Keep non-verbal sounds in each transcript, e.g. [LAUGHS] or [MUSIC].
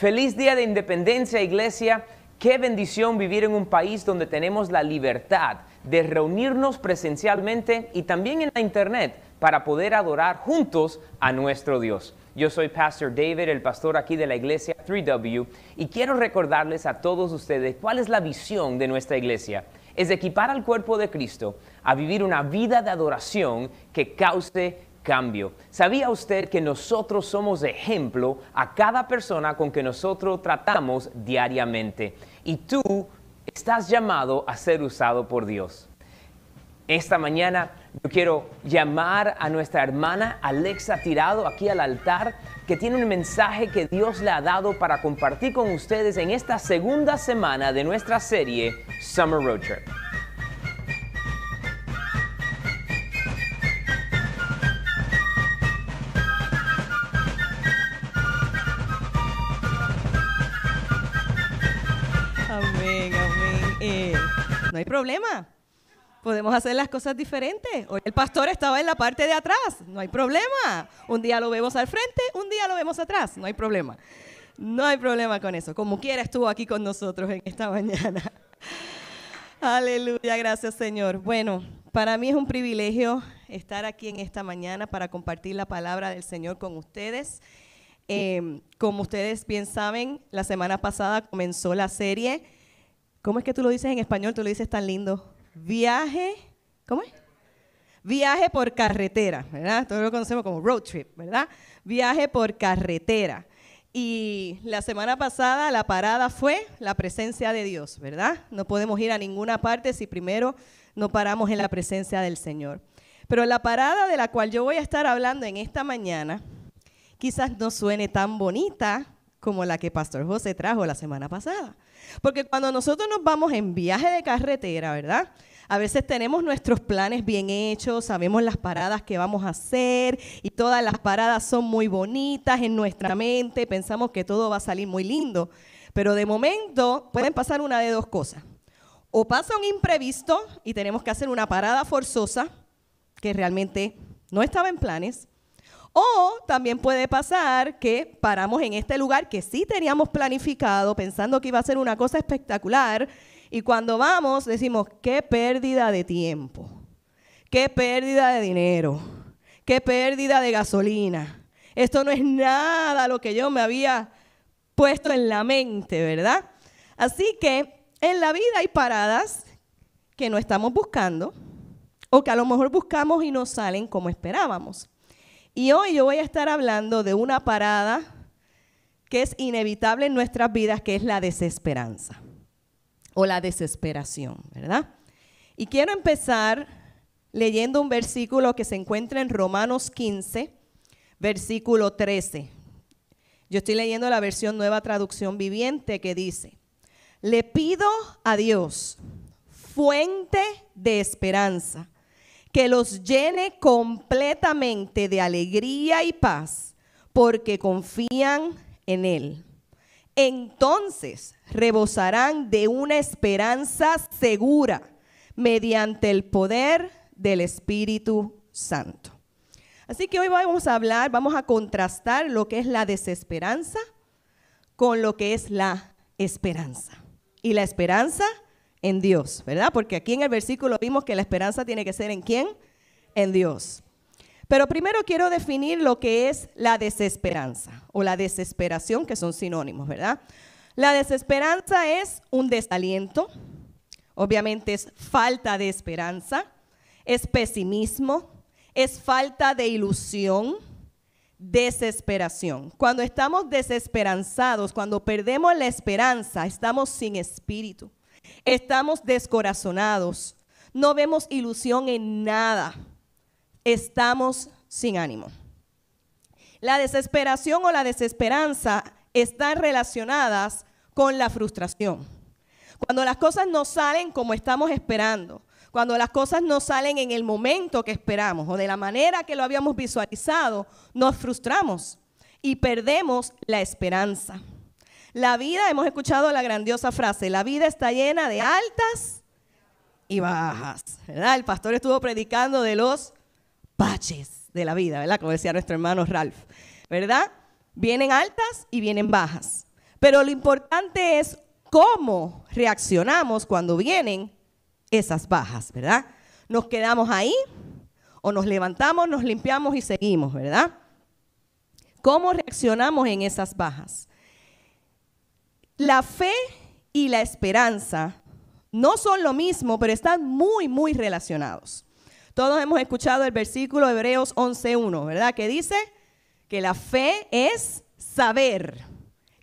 Feliz Día de Independencia, Iglesia. Qué bendición vivir en un país donde tenemos la libertad de reunirnos presencialmente y también en la internet para poder adorar juntos a nuestro Dios. Yo soy Pastor David, el pastor aquí de la iglesia 3W, y quiero recordarles a todos ustedes cuál es la visión de nuestra iglesia. Es equipar al cuerpo de Cristo a vivir una vida de adoración que cause cambio. ¿Sabía usted que nosotros somos ejemplo a cada persona con que nosotros tratamos diariamente? Y tú estás llamado a ser usado por Dios. Esta mañana yo quiero llamar a nuestra hermana Alexa Tirado aquí al altar, que tiene un mensaje que Dios le ha dado para compartir con ustedes en esta segunda semana de nuestra serie Summer Road Trip. No hay problema. Podemos hacer las cosas diferentes. El pastor estaba en la parte de atrás. No hay problema. Un día lo vemos al frente, un día lo vemos atrás. No hay problema. No hay problema con eso. Como quiera estuvo aquí con nosotros en esta [LAUGHS] mañana. Aleluya, gracias Señor. Bueno, para mí es un privilegio estar aquí en esta mañana para compartir la palabra del Señor con ustedes. Eh, como ustedes bien saben, la semana pasada comenzó la serie. ¿Cómo es que tú lo dices en español? Tú lo dices tan lindo. Viaje, ¿cómo es? Viaje por carretera, ¿verdad? Todos lo conocemos como road trip, ¿verdad? Viaje por carretera. Y la semana pasada la parada fue la presencia de Dios, ¿verdad? No podemos ir a ninguna parte si primero no paramos en la presencia del Señor. Pero la parada de la cual yo voy a estar hablando en esta mañana quizás no suene tan bonita como la que Pastor José trajo la semana pasada. Porque cuando nosotros nos vamos en viaje de carretera, ¿verdad? A veces tenemos nuestros planes bien hechos, sabemos las paradas que vamos a hacer y todas las paradas son muy bonitas en nuestra mente, pensamos que todo va a salir muy lindo. Pero de momento pueden pasar una de dos cosas. O pasa un imprevisto y tenemos que hacer una parada forzosa que realmente no estaba en planes, o también puede pasar que paramos en este lugar que sí teníamos planificado, pensando que iba a ser una cosa espectacular, y cuando vamos decimos, qué pérdida de tiempo, qué pérdida de dinero, qué pérdida de gasolina. Esto no es nada lo que yo me había puesto en la mente, ¿verdad? Así que en la vida hay paradas que no estamos buscando o que a lo mejor buscamos y no salen como esperábamos. Y hoy yo voy a estar hablando de una parada que es inevitable en nuestras vidas, que es la desesperanza o la desesperación, ¿verdad? Y quiero empezar leyendo un versículo que se encuentra en Romanos 15, versículo 13. Yo estoy leyendo la versión nueva traducción viviente que dice, le pido a Dios, fuente de esperanza, que los llene completamente de alegría y paz, porque confían en Él. Entonces rebosarán de una esperanza segura mediante el poder del Espíritu Santo. Así que hoy vamos a hablar, vamos a contrastar lo que es la desesperanza con lo que es la esperanza. Y la esperanza en Dios, ¿verdad? Porque aquí en el versículo vimos que la esperanza tiene que ser en quién? En Dios. Pero primero quiero definir lo que es la desesperanza o la desesperación, que son sinónimos, ¿verdad? La desesperanza es un desaliento, obviamente es falta de esperanza, es pesimismo, es falta de ilusión, desesperación. Cuando estamos desesperanzados, cuando perdemos la esperanza, estamos sin espíritu. Estamos descorazonados. No vemos ilusión en nada. Estamos sin ánimo. La desesperación o la desesperanza están relacionadas con la frustración. Cuando las cosas no salen como estamos esperando, cuando las cosas no salen en el momento que esperamos o de la manera que lo habíamos visualizado, nos frustramos y perdemos la esperanza. La vida, hemos escuchado la grandiosa frase, la vida está llena de altas y bajas, ¿verdad? El pastor estuvo predicando de los baches de la vida, ¿verdad? Como decía nuestro hermano Ralph, ¿verdad? Vienen altas y vienen bajas. Pero lo importante es cómo reaccionamos cuando vienen esas bajas, ¿verdad? Nos quedamos ahí o nos levantamos, nos limpiamos y seguimos, ¿verdad? ¿Cómo reaccionamos en esas bajas? La fe y la esperanza no son lo mismo, pero están muy, muy relacionados. Todos hemos escuchado el versículo de Hebreos 11.1, ¿verdad? Que dice que la fe es saber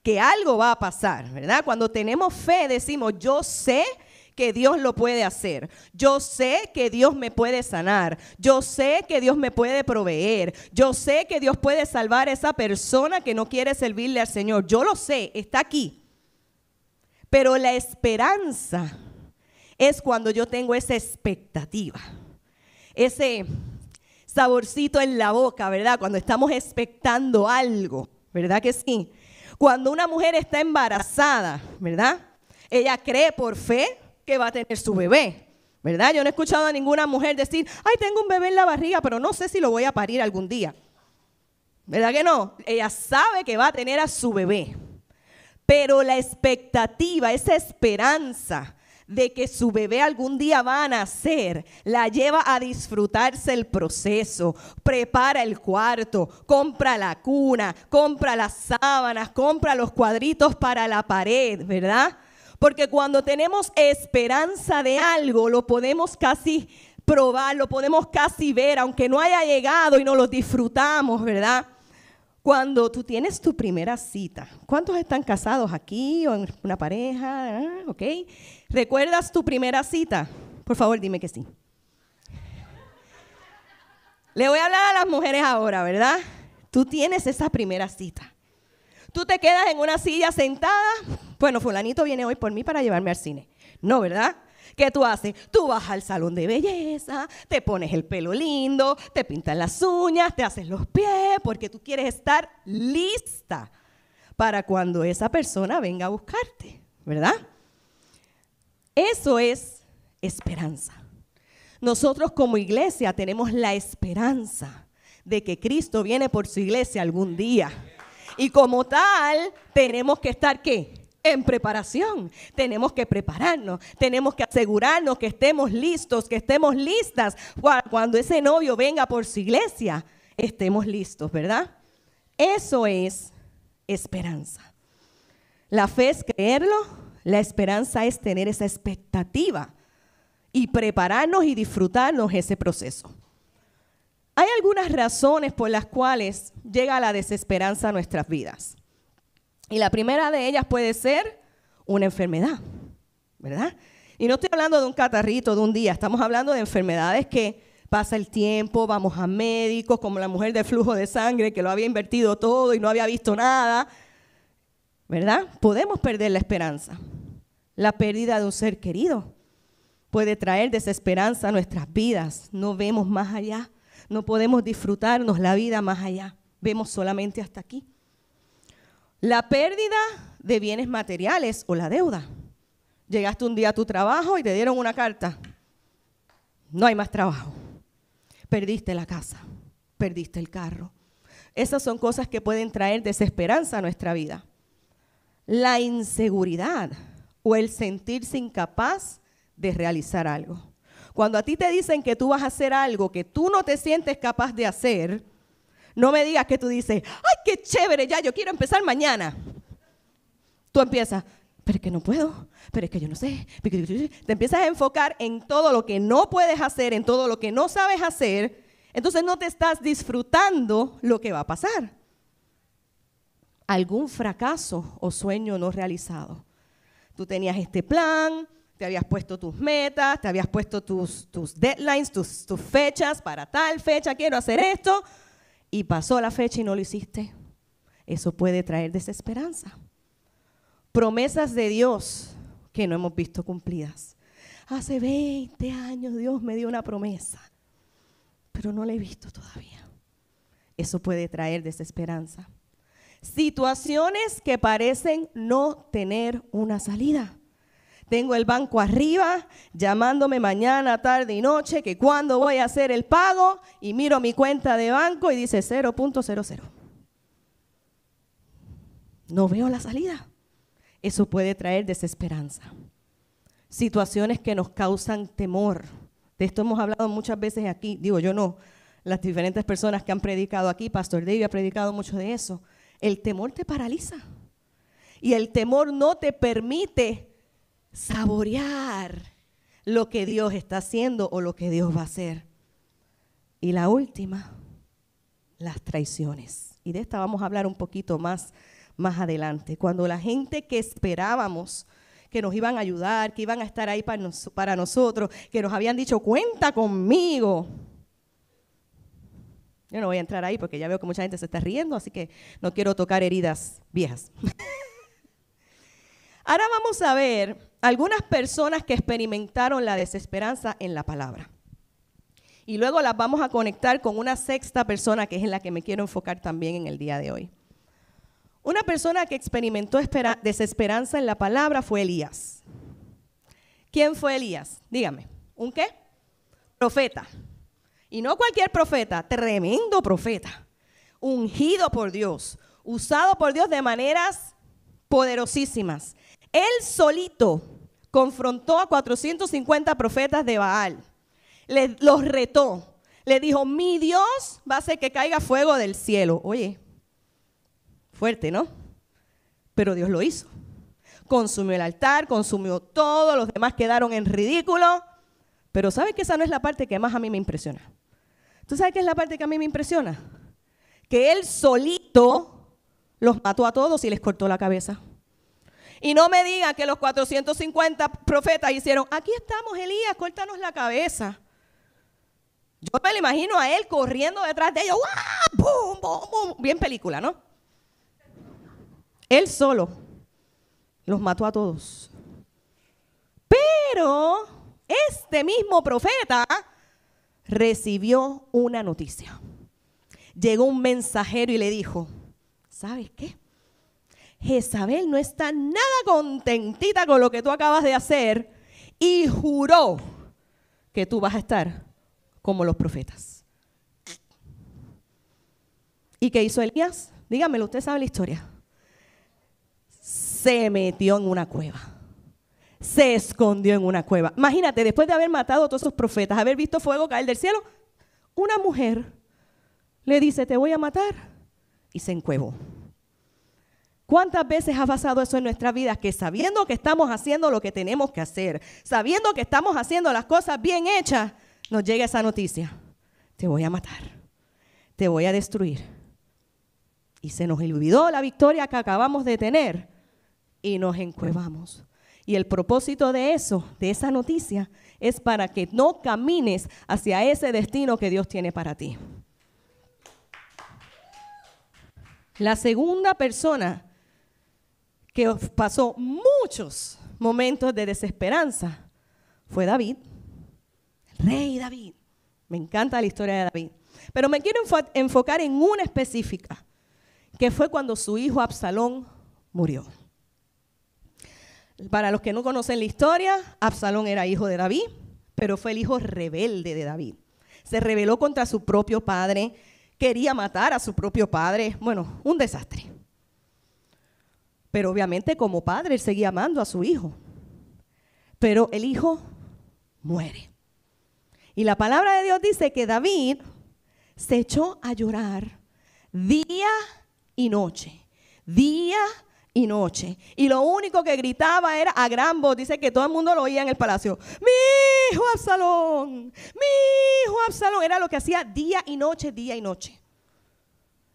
que algo va a pasar, ¿verdad? Cuando tenemos fe decimos, yo sé que Dios lo puede hacer. Yo sé que Dios me puede sanar. Yo sé que Dios me puede proveer. Yo sé que Dios puede salvar a esa persona que no quiere servirle al Señor. Yo lo sé, está aquí. Pero la esperanza es cuando yo tengo esa expectativa, ese saborcito en la boca, ¿verdad? Cuando estamos expectando algo, ¿verdad que sí? Cuando una mujer está embarazada, ¿verdad? Ella cree por fe que va a tener su bebé, ¿verdad? Yo no he escuchado a ninguna mujer decir, ay, tengo un bebé en la barriga, pero no sé si lo voy a parir algún día. ¿Verdad que no? Ella sabe que va a tener a su bebé. Pero la expectativa, esa esperanza, de que su bebé algún día va a nacer, la lleva a disfrutarse el proceso, prepara el cuarto, compra la cuna, compra las sábanas, compra los cuadritos para la pared, ¿verdad? Porque cuando tenemos esperanza de algo, lo podemos casi probar, lo podemos casi ver, aunque no haya llegado y no lo disfrutamos, ¿verdad? Cuando tú tienes tu primera cita, ¿cuántos están casados aquí o en una pareja? Ah. ¿Recuerdas tu primera cita? Por favor, dime que sí. Le voy a hablar a las mujeres ahora, ¿verdad? Tú tienes esa primera cita. Tú te quedas en una silla sentada. Bueno, fulanito viene hoy por mí para llevarme al cine. No, ¿verdad? ¿Qué tú haces? Tú vas al salón de belleza, te pones el pelo lindo, te pintas las uñas, te haces los pies, porque tú quieres estar lista para cuando esa persona venga a buscarte, ¿verdad? Eso es esperanza. Nosotros como iglesia tenemos la esperanza de que Cristo viene por su iglesia algún día. Y como tal, tenemos que estar qué? En preparación. Tenemos que prepararnos, tenemos que asegurarnos que estemos listos, que estemos listas cuando ese novio venga por su iglesia, estemos listos, ¿verdad? Eso es esperanza. La fe es creerlo, la esperanza es tener esa expectativa y prepararnos y disfrutarnos ese proceso. Hay algunas razones por las cuales llega la desesperanza a nuestras vidas. Y la primera de ellas puede ser una enfermedad, ¿verdad? Y no estoy hablando de un catarrito de un día, estamos hablando de enfermedades que pasa el tiempo, vamos a médicos, como la mujer de flujo de sangre que lo había invertido todo y no había visto nada, ¿verdad? Podemos perder la esperanza. La pérdida de un ser querido puede traer desesperanza a nuestras vidas. No vemos más allá, no podemos disfrutarnos la vida más allá, vemos solamente hasta aquí. La pérdida de bienes materiales o la deuda. Llegaste un día a tu trabajo y te dieron una carta. No hay más trabajo. Perdiste la casa, perdiste el carro. Esas son cosas que pueden traer desesperanza a nuestra vida. La inseguridad o el sentirse incapaz de realizar algo. Cuando a ti te dicen que tú vas a hacer algo que tú no te sientes capaz de hacer, no me digas que tú dices, ay, qué chévere, ya, yo quiero empezar mañana. Tú empiezas, pero es que no puedo, pero es que yo no sé. Te empiezas a enfocar en todo lo que no puedes hacer, en todo lo que no sabes hacer. Entonces no te estás disfrutando lo que va a pasar. Algún fracaso o sueño no realizado. Tú tenías este plan, te habías puesto tus metas, te habías puesto tus, tus deadlines, tus, tus fechas, para tal fecha quiero hacer esto y pasó la fecha y no lo hiciste, eso puede traer desesperanza. Promesas de Dios que no hemos visto cumplidas. Hace 20 años Dios me dio una promesa, pero no la he visto todavía. Eso puede traer desesperanza. Situaciones que parecen no tener una salida. Tengo el banco arriba llamándome mañana, tarde y noche que cuándo voy a hacer el pago y miro mi cuenta de banco y dice 0.00. No veo la salida. eso puede traer desesperanza. Situaciones que nos causan temor. De esto hemos hablado muchas veces aquí, digo yo no, las diferentes personas que han predicado aquí, Pastor David ha predicado mucho de eso. El temor te paraliza y el temor no te permite saborear lo que Dios está haciendo o lo que Dios va a hacer. Y la última, las traiciones. Y de esta vamos a hablar un poquito más más adelante. Cuando la gente que esperábamos que nos iban a ayudar, que iban a estar ahí para, para nosotros, que nos habían dicho, cuenta conmigo. Yo no voy a entrar ahí porque ya veo que mucha gente se está riendo, así que no quiero tocar heridas viejas. [LAUGHS] Ahora vamos a ver algunas personas que experimentaron la desesperanza en la palabra. Y luego las vamos a conectar con una sexta persona que es en la que me quiero enfocar también en el día de hoy. Una persona que experimentó desesperanza en la palabra fue Elías. ¿Quién fue Elías? Dígame. ¿Un qué? Profeta. Y no cualquier profeta, tremendo profeta. Ungido por Dios, usado por Dios de maneras poderosísimas. Él solito confrontó a 450 profetas de Baal. los retó. Le dijo, mi Dios va a hacer que caiga fuego del cielo. Oye, Fuerte, ¿no? Pero Dios lo hizo. Consumió el altar, consumió todo, los demás quedaron en ridículo. Pero ¿sabes que esa no es la parte que más a mí me impresiona? ¿Tú sabes qué es la parte que a mí me impresiona? Que él solito los mató a todos y les cortó la cabeza. Y no me digan que los 450 profetas hicieron, aquí estamos, Elías, córtanos la cabeza. Yo me lo imagino a él corriendo detrás de ellos, ¡Bum, bum, bum! bien película, ¿no? Él solo los mató a todos. Pero este mismo profeta recibió una noticia. Llegó un mensajero y le dijo, ¿sabes qué? Jezabel no está nada contentita con lo que tú acabas de hacer y juró que tú vas a estar como los profetas. ¿Y qué hizo Elías? Dígamelo, usted sabe la historia se metió en una cueva. Se escondió en una cueva. Imagínate, después de haber matado a todos esos profetas, haber visto fuego caer del cielo, una mujer le dice, te voy a matar, y se encuevó. ¿Cuántas veces ha pasado eso en nuestra vida? Que sabiendo que estamos haciendo lo que tenemos que hacer, sabiendo que estamos haciendo las cosas bien hechas, nos llega esa noticia. Te voy a matar, te voy a destruir. Y se nos olvidó la victoria que acabamos de tener y nos encuevamos. Y el propósito de eso, de esa noticia, es para que no camines hacia ese destino que Dios tiene para ti. La segunda persona que pasó muchos momentos de desesperanza fue David, el rey David. Me encanta la historia de David. Pero me quiero enfocar en una específica, que fue cuando su hijo Absalón murió. Para los que no conocen la historia, Absalón era hijo de David, pero fue el hijo rebelde de David. Se rebeló contra su propio padre, quería matar a su propio padre. Bueno, un desastre. Pero obviamente como padre él seguía amando a su hijo. Pero el hijo muere. Y la palabra de Dios dice que David se echó a llorar día y noche, día y noche. Y lo único que gritaba era a gran voz, dice que todo el mundo lo oía en el palacio, mi hijo Absalón, mi hijo Absalón, era lo que hacía día y noche, día y noche.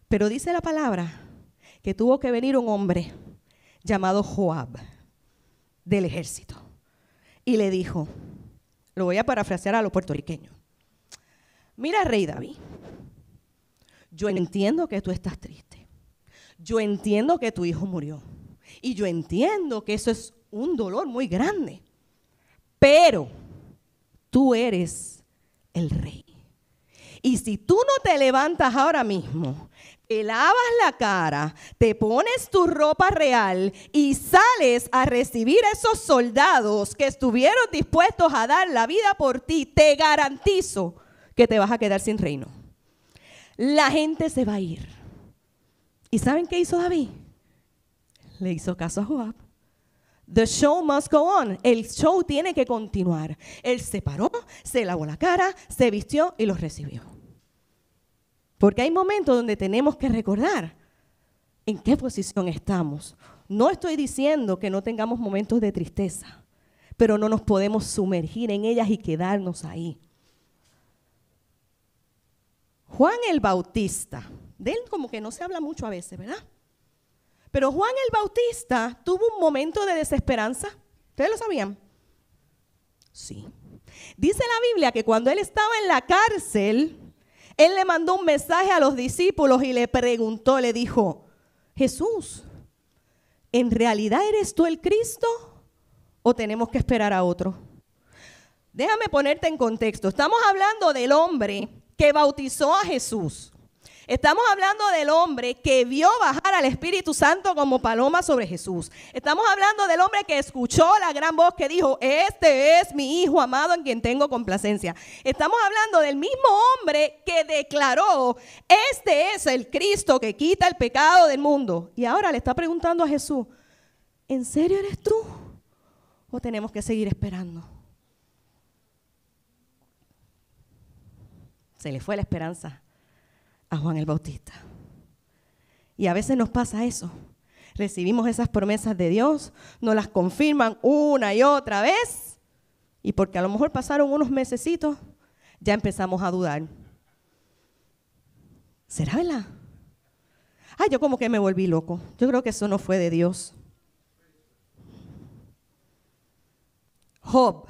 Pero dice la palabra que tuvo que venir un hombre llamado Joab del ejército y le dijo, lo voy a parafrasear a los puertorriqueños, mira rey David, yo entiendo que tú estás triste yo entiendo que tu hijo murió. Y yo entiendo que eso es un dolor muy grande. Pero tú eres el rey. Y si tú no te levantas ahora mismo, te lavas la cara, te pones tu ropa real y sales a recibir a esos soldados que estuvieron dispuestos a dar la vida por ti, te garantizo que te vas a quedar sin reino. La gente se va a ir. ¿Y saben qué hizo David? Le hizo caso a Joab The show must go on. El show tiene que continuar. Él se paró, se lavó la cara, se vistió y los recibió. Porque hay momentos donde tenemos que recordar en qué posición estamos. No estoy diciendo que no tengamos momentos de tristeza, pero no nos podemos sumergir en ellas y quedarnos ahí. Juan el Bautista, de él como que no se habla mucho a veces, ¿verdad? Pero Juan el Bautista tuvo un momento de desesperanza. ¿Ustedes lo sabían? Sí. Dice la Biblia que cuando él estaba en la cárcel, él le mandó un mensaje a los discípulos y le preguntó, le dijo, Jesús, ¿en realidad eres tú el Cristo o tenemos que esperar a otro? Déjame ponerte en contexto. Estamos hablando del hombre que bautizó a Jesús. Estamos hablando del hombre que vio bajar al Espíritu Santo como paloma sobre Jesús. Estamos hablando del hombre que escuchó la gran voz que dijo, este es mi Hijo amado en quien tengo complacencia. Estamos hablando del mismo hombre que declaró, este es el Cristo que quita el pecado del mundo. Y ahora le está preguntando a Jesús, ¿en serio eres tú? ¿O tenemos que seguir esperando? Se le fue la esperanza a Juan el Bautista. Y a veces nos pasa eso. Recibimos esas promesas de Dios, nos las confirman una y otra vez, y porque a lo mejor pasaron unos mesecitos, ya empezamos a dudar. ¿Será verdad? Ay, yo como que me volví loco. Yo creo que eso no fue de Dios. Job.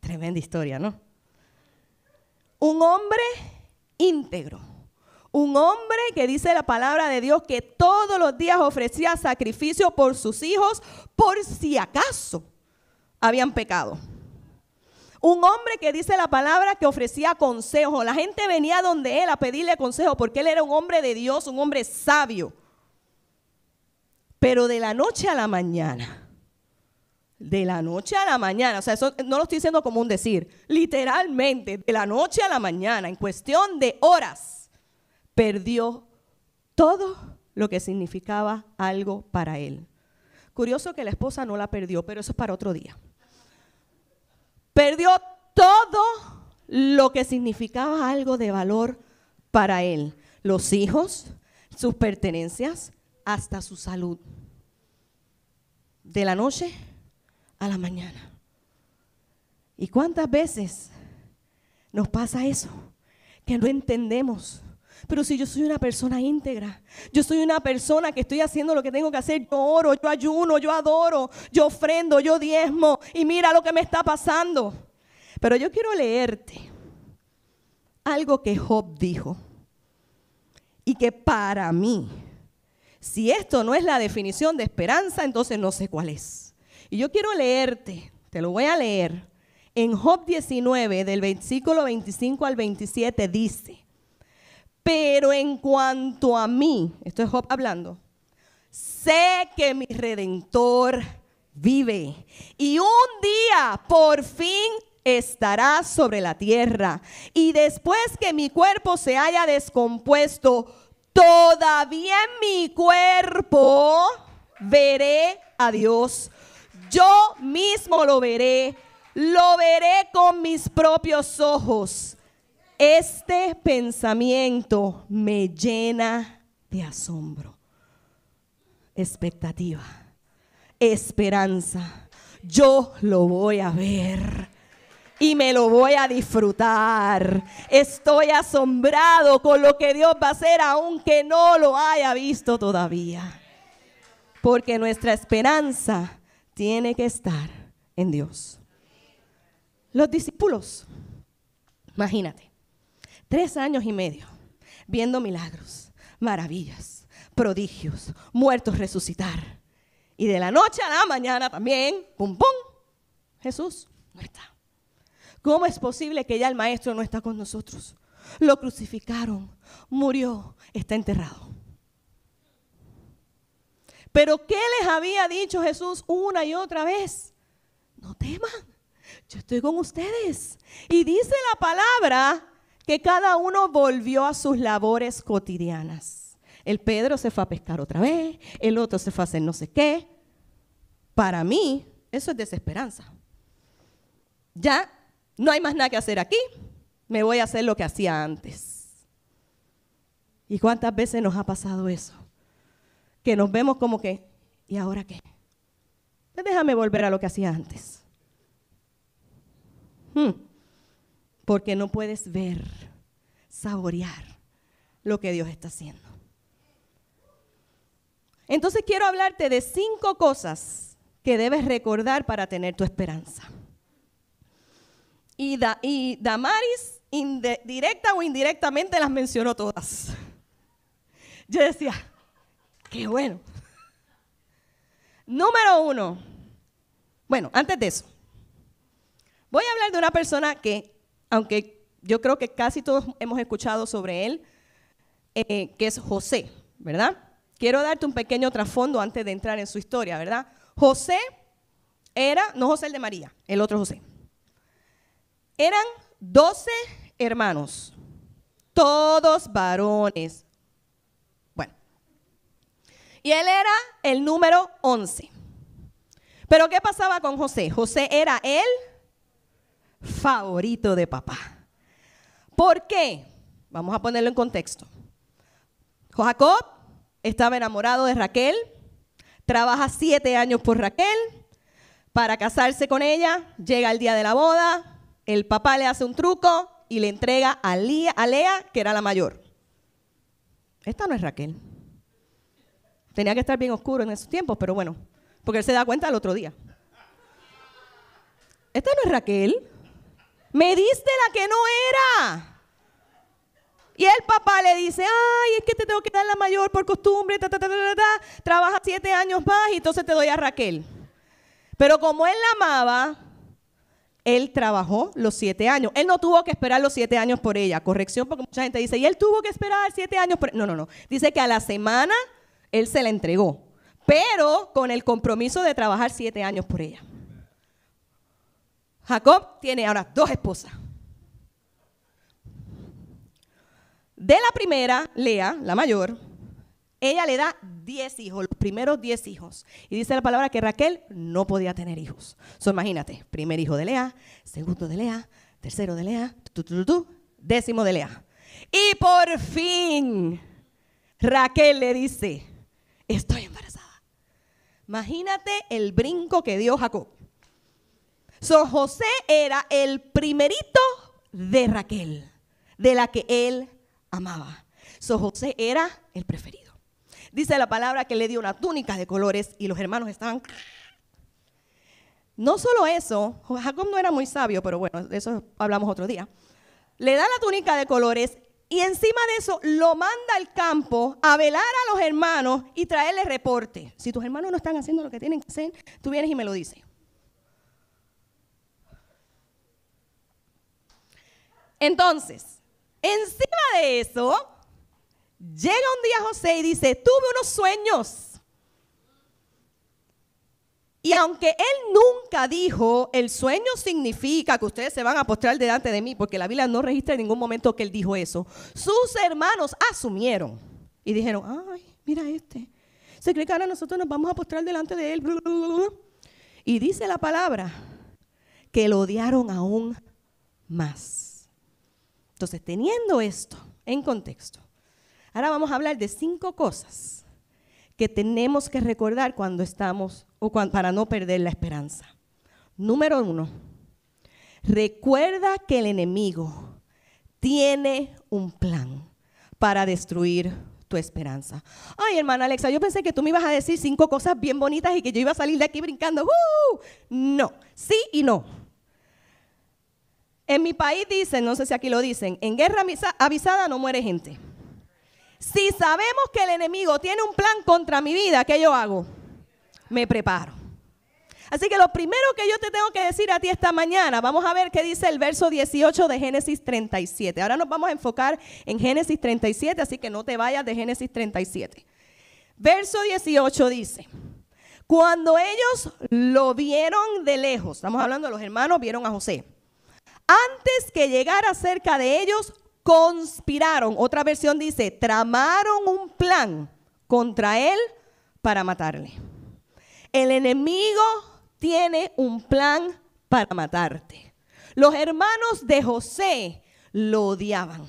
Tremenda historia, ¿no? Un hombre íntegro. Un hombre que dice la palabra de Dios que todos los días ofrecía sacrificio por sus hijos por si acaso habían pecado. Un hombre que dice la palabra que ofrecía consejo. La gente venía donde él a pedirle consejo porque él era un hombre de Dios, un hombre sabio. Pero de la noche a la mañana de la noche a la mañana, o sea, eso no lo estoy diciendo como un decir, literalmente, de la noche a la mañana, en cuestión de horas, perdió todo lo que significaba algo para él. Curioso que la esposa no la perdió, pero eso es para otro día. Perdió todo lo que significaba algo de valor para él. Los hijos, sus pertenencias, hasta su salud. De la noche a la mañana. ¿Y cuántas veces nos pasa eso? Que no entendemos. Pero si yo soy una persona íntegra, yo soy una persona que estoy haciendo lo que tengo que hacer, yo oro, yo ayuno, yo adoro, yo ofrendo, yo diezmo, y mira lo que me está pasando. Pero yo quiero leerte algo que Job dijo, y que para mí, si esto no es la definición de esperanza, entonces no sé cuál es. Y yo quiero leerte, te lo voy a leer. En Job 19, del versículo 25 al 27, dice, pero en cuanto a mí, esto es Job hablando, sé que mi redentor vive y un día por fin estará sobre la tierra. Y después que mi cuerpo se haya descompuesto, todavía mi cuerpo veré a Dios yo mismo lo veré, lo veré con mis propios ojos. Este pensamiento me llena de asombro, expectativa, esperanza. Yo lo voy a ver y me lo voy a disfrutar. Estoy asombrado con lo que Dios va a hacer aunque no lo haya visto todavía. Porque nuestra esperanza tiene que estar en Dios. Los discípulos, imagínate, tres años y medio viendo milagros, maravillas, prodigios, muertos resucitar. Y de la noche a la mañana también, pum, pum, Jesús no está. ¿Cómo es posible que ya el maestro no está con nosotros? Lo crucificaron, murió, está enterrado. Pero ¿qué les había dicho Jesús una y otra vez? No teman, yo estoy con ustedes. Y dice la palabra que cada uno volvió a sus labores cotidianas. El Pedro se fue a pescar otra vez, el otro se fue a hacer no sé qué. Para mí, eso es desesperanza. Ya no hay más nada que hacer aquí, me voy a hacer lo que hacía antes. ¿Y cuántas veces nos ha pasado eso? Que nos vemos como que, ¿y ahora qué? Pues déjame volver a lo que hacía antes. Hmm. Porque no puedes ver, saborear lo que Dios está haciendo. Entonces quiero hablarte de cinco cosas que debes recordar para tener tu esperanza. Y, y Damaris, directa o indirectamente, las mencionó todas. Yo decía, qué bueno. Número uno. Bueno, antes de eso, voy a hablar de una persona que, aunque yo creo que casi todos hemos escuchado sobre él, eh, que es José, ¿verdad? Quiero darte un pequeño trasfondo antes de entrar en su historia, ¿verdad? José era, no José el de María, el otro José. Eran doce hermanos, todos varones. Y él era el número once. Pero ¿qué pasaba con José? José era el favorito de papá. ¿Por qué? Vamos a ponerlo en contexto. Jacob estaba enamorado de Raquel, trabaja siete años por Raquel para casarse con ella, llega el día de la boda, el papá le hace un truco y le entrega a, Lea, que era la mayor. Esta no es Raquel. Tenía que estar bien oscuro en esos tiempos, pero bueno, porque él se da cuenta el otro día. Esta no es Raquel. Me diste la que no era. Y el papá le dice, ay, es que te tengo que dar la mayor por costumbre, ta, ta, ta, trabaja siete años más y entonces te doy a Raquel. Pero como él la amaba, él trabajó los siete años. Él no tuvo que esperar los siete años por ella. Corrección, porque mucha gente dice, y él tuvo que esperar siete años por No, no, no. Dice que a la semana él se la entregó, pero con el compromiso de trabajar siete años por ella. Jacob tiene ahora dos esposas. De la primera, Lea, la mayor, ella le da 10 hijos, los primeros 10 hijos. Y dice la palabra que Raquel no podía tener hijos. So, imagínate, primer hijo de Lea, segundo de Lea, tercero de Lea, décimo de Lea. Y por fin, Raquel le dice, estoy embarazada. Imagínate el brinco que dio Jacob. So, José era el primerito de Raquel, de la que él amaba. So José era el preferido. Dice la palabra que le dio una túnica de colores y los hermanos estaban... No solo eso, Jacob no era muy sabio, pero bueno, de eso hablamos otro día. Le da la túnica de colores y encima de eso lo manda al campo a velar a los hermanos y traerle reporte. Si tus hermanos no están haciendo lo que tienen que hacer, tú vienes y me lo dices. Entonces, Encima de eso, llega un día José y dice, tuve unos sueños. Y aunque él nunca dijo, el sueño significa que ustedes se van a postrar delante de mí, porque la Biblia no registra en ningún momento que él dijo eso, sus hermanos asumieron y dijeron, ay, mira este, se cree que ahora nosotros nos vamos a postrar delante de él. Y dice la palabra que lo odiaron aún más. Entonces, teniendo esto en contexto, ahora vamos a hablar de cinco cosas que tenemos que recordar cuando estamos, o para no perder la esperanza. Número uno, recuerda que el enemigo tiene un plan para destruir tu esperanza. Ay, hermana Alexa, yo pensé que tú me ibas a decir cinco cosas bien bonitas y que yo iba a salir de aquí brincando. ¡Uh! No, sí y no. En mi país dicen, no sé si aquí lo dicen, en guerra avisada no muere gente. Si sabemos que el enemigo tiene un plan contra mi vida, ¿qué yo hago? Me preparo. Así que lo primero que yo te tengo que decir a ti esta mañana, vamos a ver qué dice el verso 18 de Génesis 37. Ahora nos vamos a enfocar en Génesis 37, así que no te vayas de Génesis 37. Verso 18 dice, cuando ellos lo vieron de lejos, estamos hablando de los hermanos, vieron a José antes que llegara cerca de ellos, conspiraron, otra versión dice, tramaron un plan contra él para matarle. El enemigo tiene un plan para matarte. Los hermanos de José lo odiaban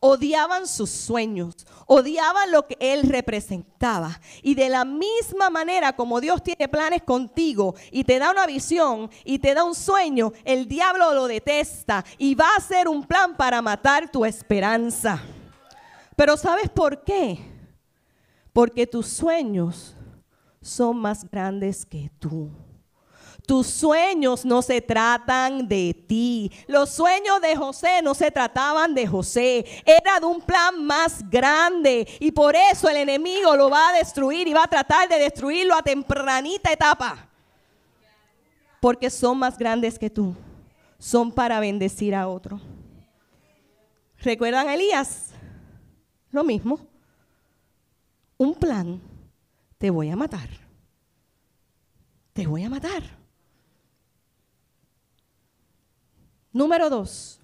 odiaban sus sueños, odiaban lo que él representaba. Y de la misma manera como Dios tiene planes contigo y te da una visión y te da un sueño, el diablo lo detesta y va a hacer un plan para matar tu esperanza. Pero ¿sabes por qué? Porque tus sueños son más grandes que tú. Tus sueños no se tratan de ti. Los sueños de José no se trataban de José. Era de un plan más grande. Y por eso el enemigo lo va a destruir y va a tratar de destruirlo a tempranita etapa. Porque son más grandes que tú. Son para bendecir a otro. ¿Recuerdan a Elías? Lo mismo. Un plan. Te voy a matar. Te voy a matar. Número dos.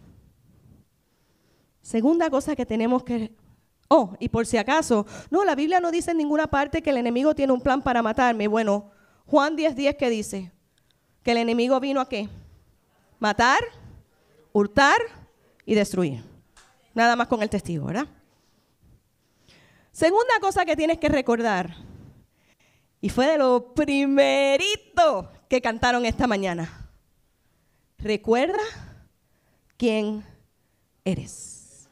Segunda cosa que tenemos que... Oh, y por si acaso, no, la Biblia no dice en ninguna parte que el enemigo tiene un plan para matarme. Bueno, Juan 10, 10 que dice que el enemigo vino a qué? Matar, hurtar y destruir. Nada más con el testigo, ¿verdad? Segunda cosa que tienes que recordar, y fue de lo primerito que cantaron esta mañana. Recuerda quién eres.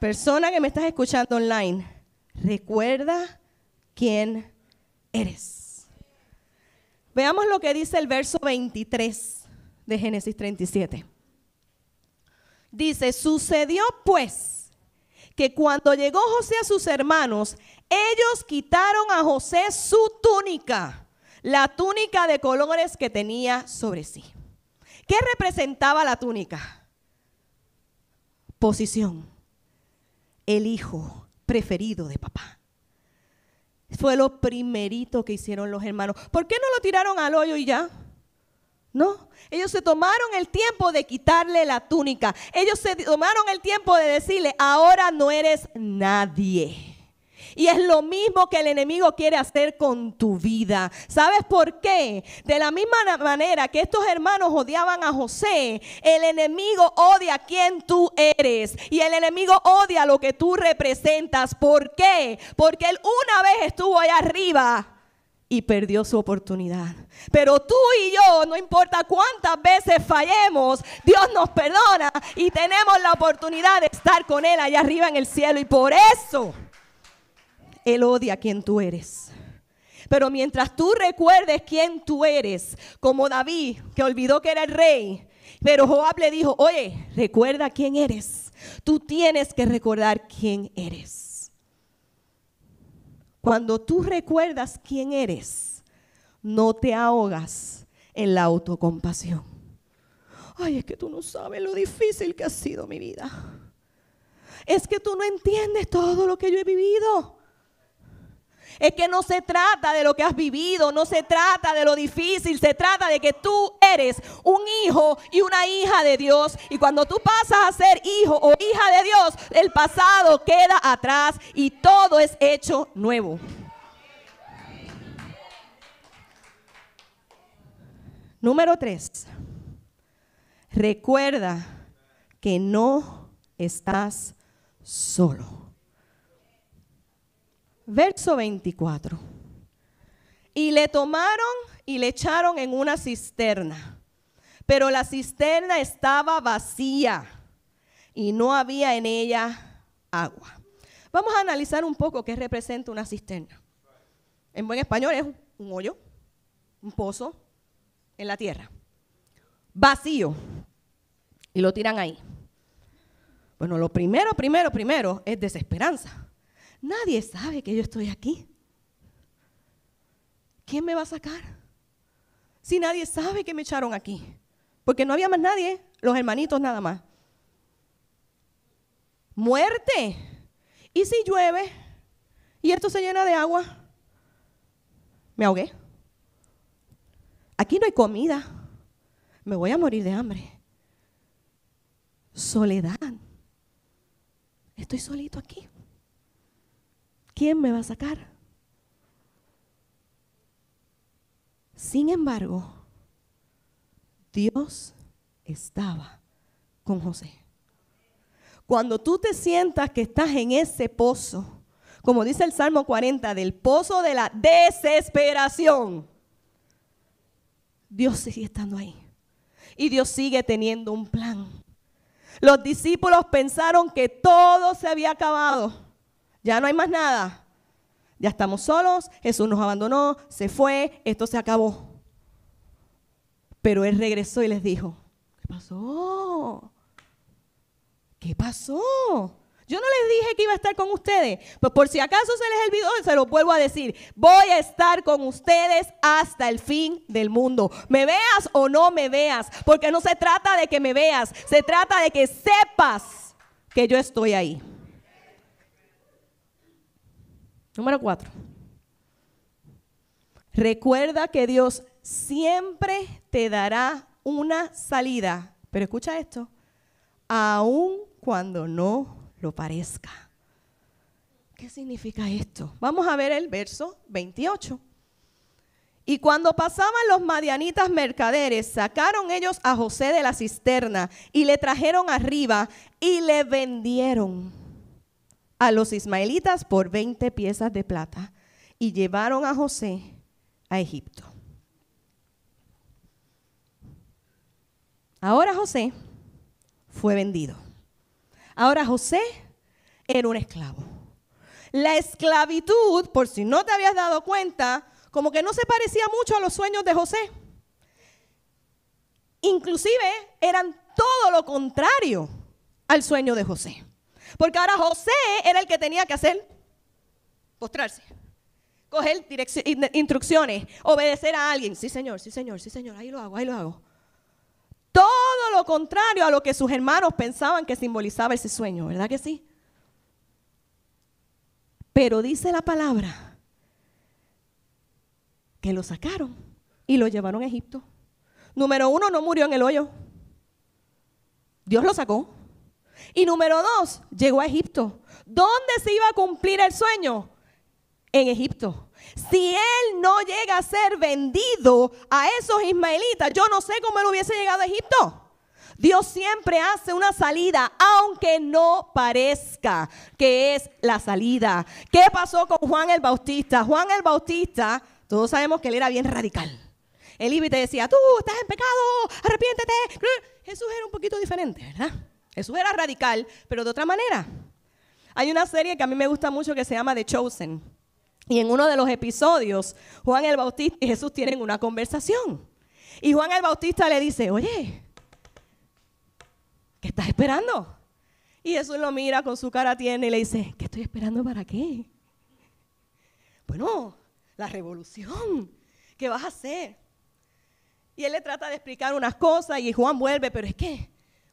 Persona que me estás escuchando online, recuerda quién eres. Veamos lo que dice el verso 23 de Génesis 37. Dice, sucedió pues que cuando llegó José a sus hermanos, ellos quitaron a José su túnica, la túnica de colores que tenía sobre sí. ¿Qué representaba la túnica? Posición. El hijo preferido de papá. Fue lo primerito que hicieron los hermanos. ¿Por qué no lo tiraron al hoyo y ya? No, ellos se tomaron el tiempo de quitarle la túnica. Ellos se tomaron el tiempo de decirle, ahora no eres nadie. Y es lo mismo que el enemigo quiere hacer con tu vida. ¿Sabes por qué? De la misma manera que estos hermanos odiaban a José, el enemigo odia a quien tú eres. Y el enemigo odia lo que tú representas. ¿Por qué? Porque él una vez estuvo allá arriba y perdió su oportunidad. Pero tú y yo, no importa cuántas veces fallemos, Dios nos perdona y tenemos la oportunidad de estar con Él allá arriba en el cielo. Y por eso él odia a quien tú eres. Pero mientras tú recuerdes quién tú eres, como David, que olvidó que era el rey, pero Joab le dijo, oye, recuerda quién eres. Tú tienes que recordar quién eres. Cuando tú recuerdas quién eres, no te ahogas en la autocompasión. Ay, es que tú no sabes lo difícil que ha sido mi vida. Es que tú no entiendes todo lo que yo he vivido. Es que no se trata de lo que has vivido, no se trata de lo difícil, se trata de que tú eres un hijo y una hija de Dios. Y cuando tú pasas a ser hijo o hija de Dios, el pasado queda atrás y todo es hecho nuevo. Número tres. Recuerda que no estás solo. Verso 24. Y le tomaron y le echaron en una cisterna, pero la cisterna estaba vacía y no había en ella agua. Vamos a analizar un poco qué representa una cisterna. En buen español es un hoyo, un pozo en la tierra, vacío, y lo tiran ahí. Bueno, lo primero, primero, primero es desesperanza. Nadie sabe que yo estoy aquí. ¿Quién me va a sacar? Si nadie sabe que me echaron aquí. Porque no había más nadie, los hermanitos nada más. Muerte. ¿Y si llueve y esto se llena de agua? Me ahogué. Aquí no hay comida. Me voy a morir de hambre. Soledad. estoy solito aquí. ¿Quién me va a sacar? Sin embargo, Dios estaba con José. Cuando tú te sientas que estás en ese pozo, como dice el Salmo 40, del pozo de la desesperación, Dios sigue estando ahí. Y Dios sigue teniendo un plan. Los discípulos pensaron que todo se había acabado. Ya no hay más nada. Ya estamos solos, Jesús nos abandonó, se fue, esto se acabó. Pero Él regresó y les dijo, ¿qué pasó? ¿Qué pasó? Yo no les dije que iba a estar con ustedes. Pues por si acaso se les olvidó, se lo vuelvo a decir. Voy a estar con ustedes hasta el fin del mundo. Me veas o no me veas. Porque no se trata de que me veas. Se trata de que sepas que yo estoy ahí. Número cuatro. Recuerda que Dios siempre te dará una salida. Pero escucha esto. Aun cuando no lo parezca. ¿Qué significa esto? Vamos a ver el verso 28. Y cuando pasaban los madianitas mercaderes, sacaron ellos a José de la cisterna y le trajeron arriba y le vendieron a los ismaelitas por 20 piezas de plata y llevaron a José a Egipto. Ahora José fue vendido. Ahora José era un esclavo. La esclavitud, por si no te habías dado cuenta, como que no se parecía mucho a los sueños de José. Inclusive eran todo lo contrario al sueño de José. Porque ahora José era el que tenía que hacer postrarse, coger instrucciones, obedecer a alguien. Sí, señor, sí, señor, sí, señor, ahí lo hago, ahí lo hago. Todo lo contrario a lo que sus hermanos pensaban que simbolizaba ese sueño, ¿verdad que sí? Pero dice la palabra que lo sacaron y lo llevaron a Egipto. Número uno, no murió en el hoyo. Dios lo sacó. Y número dos, llegó a Egipto. ¿Dónde se iba a cumplir el sueño? En Egipto. Si él no llega a ser vendido a esos ismaelitas, yo no sé cómo él hubiese llegado a Egipto. Dios siempre hace una salida, aunque no parezca que es la salida. ¿Qué pasó con Juan el Bautista? Juan el Bautista, todos sabemos que él era bien radical. El te decía, tú estás en pecado, arrepiéntete. Jesús era un poquito diferente, ¿verdad? Jesús era radical, pero de otra manera. Hay una serie que a mí me gusta mucho que se llama The Chosen. Y en uno de los episodios, Juan el Bautista y Jesús tienen una conversación. Y Juan el Bautista le dice, oye, ¿qué estás esperando? Y Jesús lo mira con su cara tierna y le dice, ¿qué estoy esperando para qué? Bueno, la revolución. ¿Qué vas a hacer? Y él le trata de explicar unas cosas y Juan vuelve, pero es que,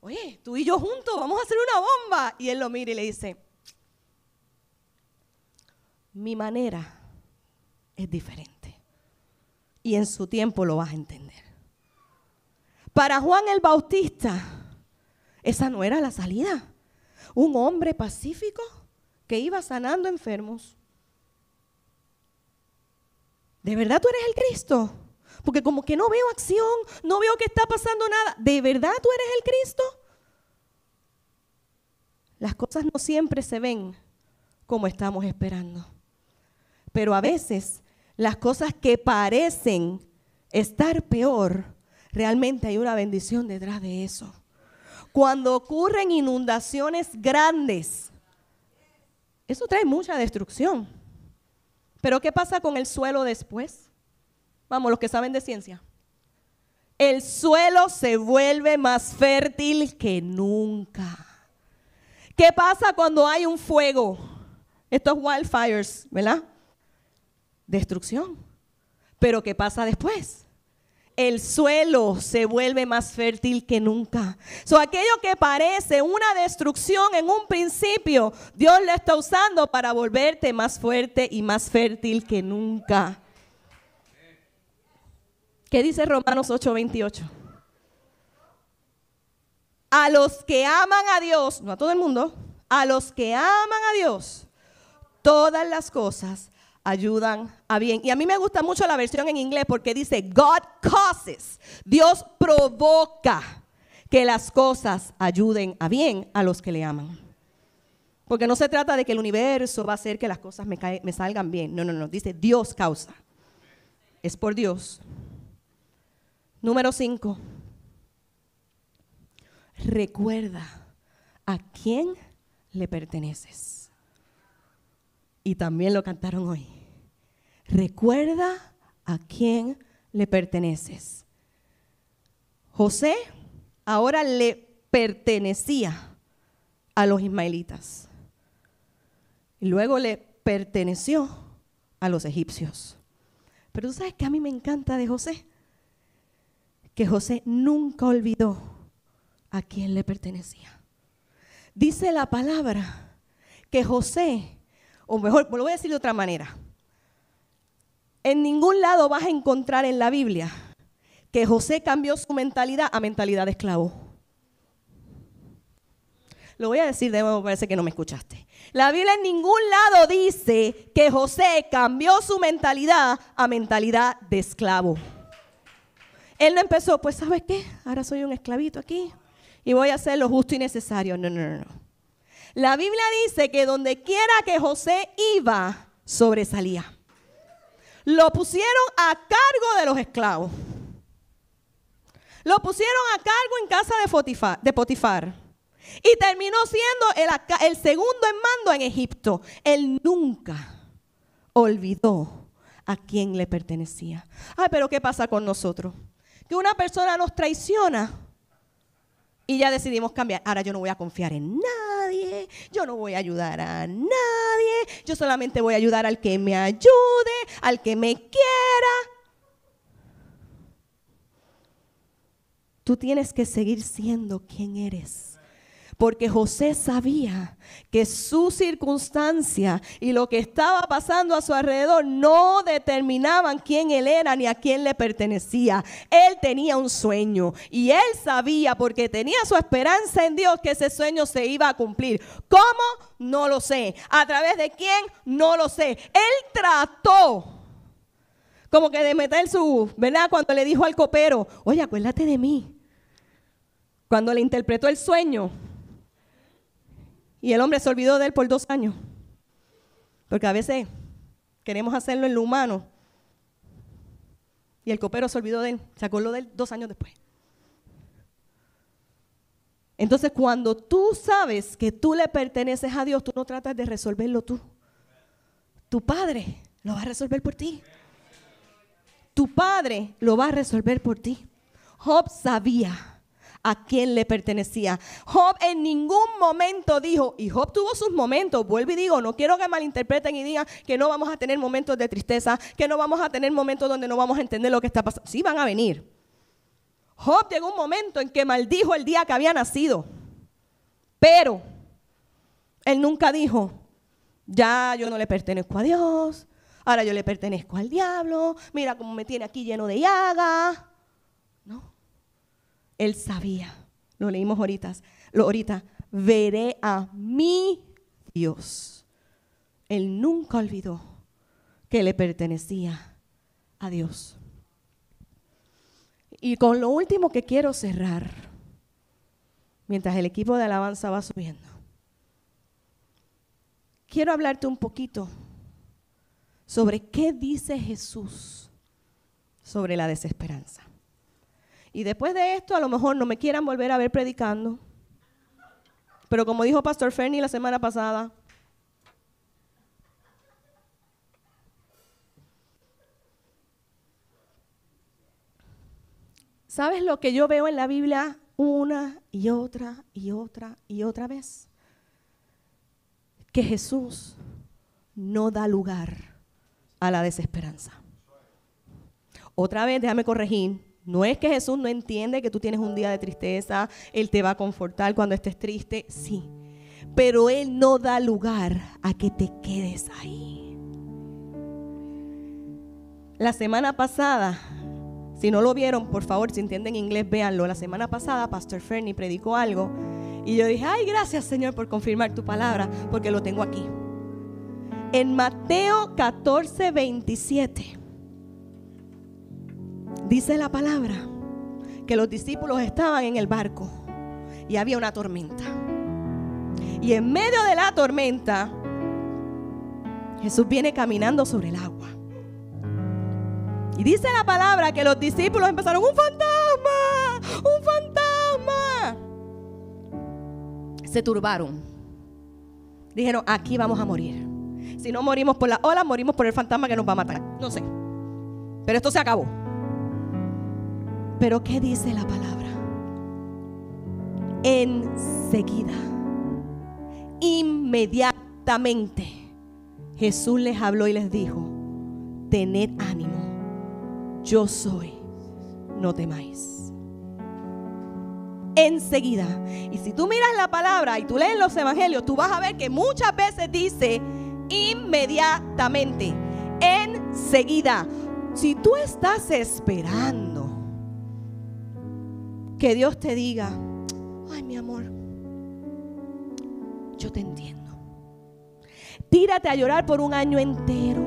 oye, tú y yo juntos vamos a hacer una bomba. Y él lo mira y le dice, mi manera es diferente. Y en su tiempo lo vas a entender. Para Juan el Bautista, esa no era la salida. Un hombre pacífico que iba sanando enfermos. ¿De verdad tú eres el Cristo? Porque como que no veo acción, no veo que está pasando nada. ¿De verdad tú eres el Cristo? Las cosas no siempre se ven como estamos esperando. Pero a veces las cosas que parecen estar peor, realmente hay una bendición detrás de eso. Cuando ocurren inundaciones grandes, eso trae mucha destrucción. Pero ¿qué pasa con el suelo después? Vamos, los que saben de ciencia. El suelo se vuelve más fértil que nunca. ¿Qué pasa cuando hay un fuego? Estos wildfires, ¿verdad? destrucción. Pero ¿qué pasa después? El suelo se vuelve más fértil que nunca. So, aquello que parece una destrucción en un principio, Dios lo está usando para volverte más fuerte y más fértil que nunca. ¿Qué dice Romanos 8:28? A los que aman a Dios, no a todo el mundo, a los que aman a Dios, todas las cosas ayudan a bien. Y a mí me gusta mucho la versión en inglés porque dice, God causes, Dios provoca que las cosas ayuden a bien a los que le aman. Porque no se trata de que el universo va a hacer que las cosas me, me salgan bien. No, no, no. Dice Dios causa. Es por Dios. Número 5. Recuerda a quién le perteneces. Y también lo cantaron hoy. Recuerda a quién le perteneces. José ahora le pertenecía a los ismaelitas. Y luego le perteneció a los egipcios. Pero tú sabes que a mí me encanta de José, que José nunca olvidó a quién le pertenecía. Dice la palabra que José, o mejor, lo voy a decir de otra manera, en ningún lado vas a encontrar en la Biblia que José cambió su mentalidad a mentalidad de esclavo. Lo voy a decir de nuevo, parece que no me escuchaste. La Biblia en ningún lado dice que José cambió su mentalidad a mentalidad de esclavo. Él no empezó, pues ¿sabes qué? Ahora soy un esclavito aquí y voy a hacer lo justo y necesario. No, no, no. La Biblia dice que donde quiera que José iba, sobresalía. Lo pusieron a cargo de los esclavos. Lo pusieron a cargo en casa de Potifar. Y terminó siendo el, el segundo en mando en Egipto. Él nunca olvidó a quién le pertenecía. Ay, pero ¿qué pasa con nosotros? Que una persona nos traiciona y ya decidimos cambiar. Ahora yo no voy a confiar en nadie, yo no voy a ayudar a nadie, yo solamente voy a ayudar al que me ayude, al que me quiera. Tú tienes que seguir siendo quien eres. Porque José sabía que su circunstancia y lo que estaba pasando a su alrededor no determinaban quién él era ni a quién le pertenecía. Él tenía un sueño y él sabía porque tenía su esperanza en Dios que ese sueño se iba a cumplir. ¿Cómo? No lo sé. ¿A través de quién? No lo sé. Él trató como que de meter su, ¿verdad? Cuando le dijo al copero, oye, acuérdate de mí cuando le interpretó el sueño y el hombre se olvidó de él por dos años. Porque a veces queremos hacerlo en lo humano y el copero se olvidó de él, se acordó de él dos años después. Entonces, cuando tú sabes que tú le perteneces a Dios, tú no tratas de resolverlo tú. Tu padre lo va a resolver por ti. Tu padre lo va a resolver por ti. Job sabía a quién le pertenecía. Job en ningún momento dijo, y Job tuvo sus momentos, vuelvo y digo, no quiero que malinterpreten y digan que no vamos a tener momentos de tristeza, que no vamos a tener momentos donde no vamos a entender lo que está pasando. Sí van a venir. Job llegó un momento en que maldijo el día que había nacido, pero él nunca dijo, ya yo no le pertenezco a Dios, ahora yo le pertenezco al diablo, mira cómo me tiene aquí lleno de llaga. Él sabía, lo leímos ahorita, lo ahorita, veré a mi Dios. Él nunca olvidó que le pertenecía a Dios. Y con lo último que quiero cerrar, mientras el equipo de alabanza va subiendo, quiero hablarte un poquito sobre qué dice Jesús sobre la desesperanza. Y después de esto, a lo mejor no me quieran volver a ver predicando. Pero como dijo Pastor Fernie la semana pasada, ¿sabes lo que yo veo en la Biblia una y otra y otra y otra vez? Que Jesús no da lugar a la desesperanza. Otra vez, déjame corregir, no es que Jesús no entiende que tú tienes un día de tristeza, Él te va a confortar cuando estés triste, sí. Pero Él no da lugar a que te quedes ahí. La semana pasada, si no lo vieron, por favor, si entienden inglés, véanlo. La semana pasada, Pastor Fernie predicó algo Y yo dije, ay, gracias Señor por confirmar tu palabra, porque lo tengo aquí. En Mateo 14, 27, dice la palabra que los discípulos estaban en el barco y había una tormenta. Y en medio de la tormenta, Jesús viene caminando sobre el agua. Y dice la palabra que los discípulos empezaron, un fantasma, un fantasma. Se turbaron. Dijeron, aquí vamos a morir. Si no morimos por la ola, morimos por el fantasma que nos va a matar. No sé. Pero esto se acabó. Pero ¿qué dice la palabra? Enseguida, inmediatamente, Jesús les habló y les dijo, tened ánimo, yo soy, no temáis. Enseguida. Y si tú miras la palabra y tú lees los evangelios, tú vas a ver que muchas veces dice inmediatamente, enseguida. Si tú estás esperando que Dios te diga, ay mi amor, yo te entiendo. Tírate a llorar por un año entero.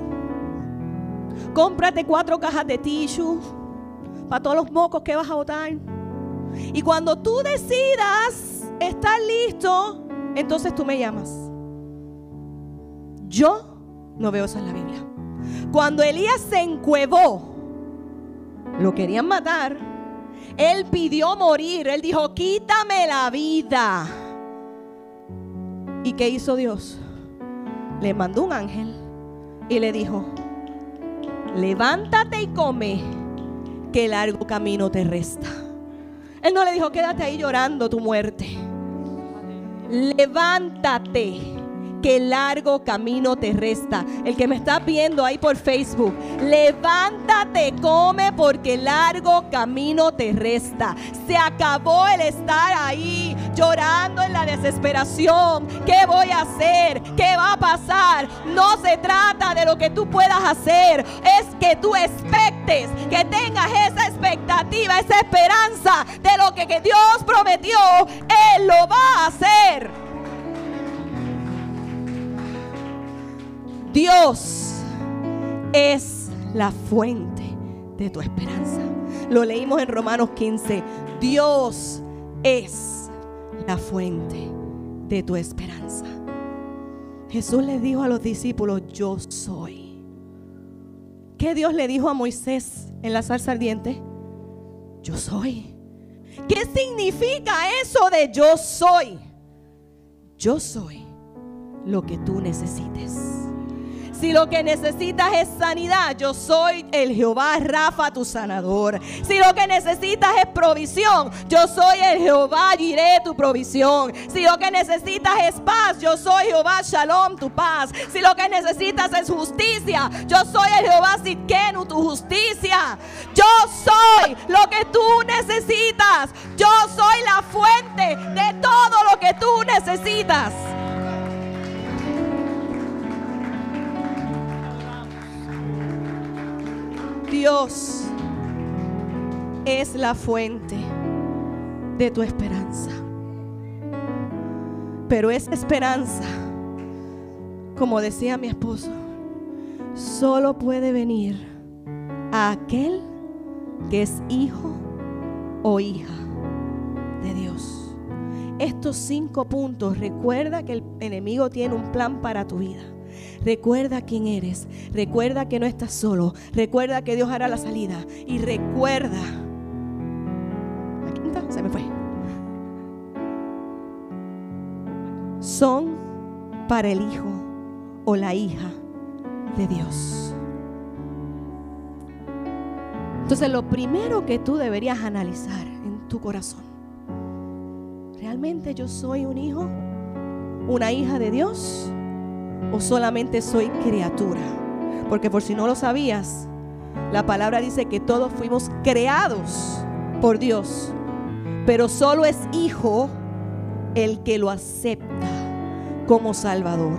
Cómprate cuatro cajas de tissue para todos los mocos que vas a botar. Y cuando tú decidas estar listo, entonces tú me llamas. Yo no veo eso en la Biblia. Cuando Elías se encuevó, lo querían matar. Él pidió morir. Él dijo, quítame la vida. ¿Y qué hizo Dios? Le mandó un ángel y le dijo, levántate y come, que largo camino te resta. Él no le dijo, quédate ahí llorando tu muerte. Levántate que largo camino te resta. El que me está viendo ahí por Facebook, levántate, come porque largo camino te resta. Se acabó el estar ahí llorando en la desesperación. ¿Qué voy a hacer? ¿Qué va a pasar? No se trata de lo que tú puedas hacer, es que tú expectes, que tengas esa expectativa, esa esperanza de lo que, que Dios prometió, Él lo va a hacer. Dios es la fuente de tu esperanza. Lo leímos en Romanos 15. Dios es la fuente de tu esperanza. Jesús le dijo a los discípulos, yo soy. ¿Qué Dios le dijo a Moisés en la salsa ardiente? Yo soy. ¿Qué significa eso de yo soy? Yo soy lo que tú necesites. Si lo que necesitas es sanidad, yo soy el Jehová Rafa, tu sanador. Si lo que necesitas es provisión, yo soy el Jehová Jiré, tu provisión. Si lo que necesitas es paz, yo soy Jehová Shalom, tu paz. Si lo que necesitas es justicia, yo soy el Jehová Sitkenu, tu justicia. Yo soy lo que tú necesitas. Yo soy la fuente de todo lo que tú necesitas. Dios es la fuente de tu esperanza. Pero esa esperanza, como decía mi esposo, solo puede venir a aquel que es hijo o hija de Dios. Estos cinco puntos, recuerda que el enemigo tiene un plan para tu vida. Recuerda quién eres. Recuerda que no estás solo. Recuerda que Dios hará la salida. Y recuerda. Se me fue. Son para el hijo o la hija de Dios. Entonces lo primero que tú deberías analizar en tu corazón. ¿Realmente yo soy un hijo? ¿Una hija de Dios? O solamente soy criatura? Porque por si no lo sabías, la palabra dice que todos fuimos creados por Dios, pero solo es hijo el que lo acepta como Salvador.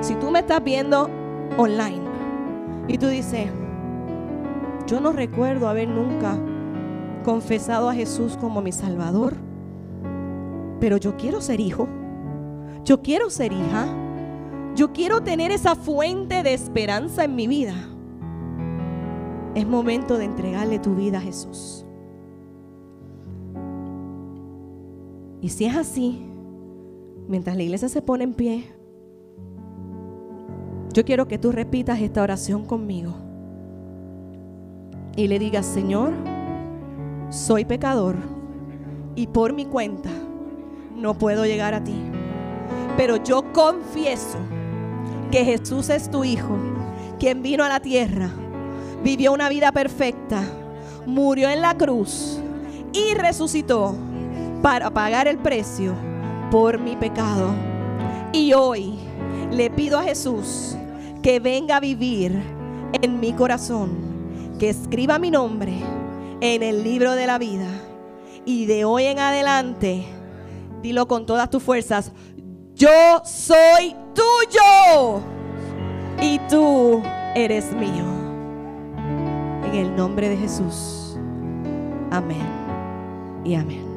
Si tú me estás viendo online y tú dices, yo no recuerdo haber nunca confesado a Jesús como mi Salvador, pero yo quiero ser hijo. Yo quiero ser hija. Yo quiero tener esa fuente de esperanza en mi vida. Es momento de entregarle tu vida a Jesús. Y si es así, mientras la iglesia se pone en pie, yo quiero que tú repitas esta oración conmigo. Y le digas, Señor, soy pecador y por mi cuenta no puedo llegar a ti. Pero yo confieso que Jesús es tu Hijo, quien vino a la tierra, vivió una vida perfecta, murió en la cruz y resucitó para pagar el precio por mi pecado. Y hoy le pido a Jesús que venga a vivir en mi corazón, que escriba mi nombre en el libro de la vida. Y de hoy en adelante, dilo con todas tus fuerzas, yo soy tuyo y tú eres mío. En el nombre de Jesús. Amén y amén.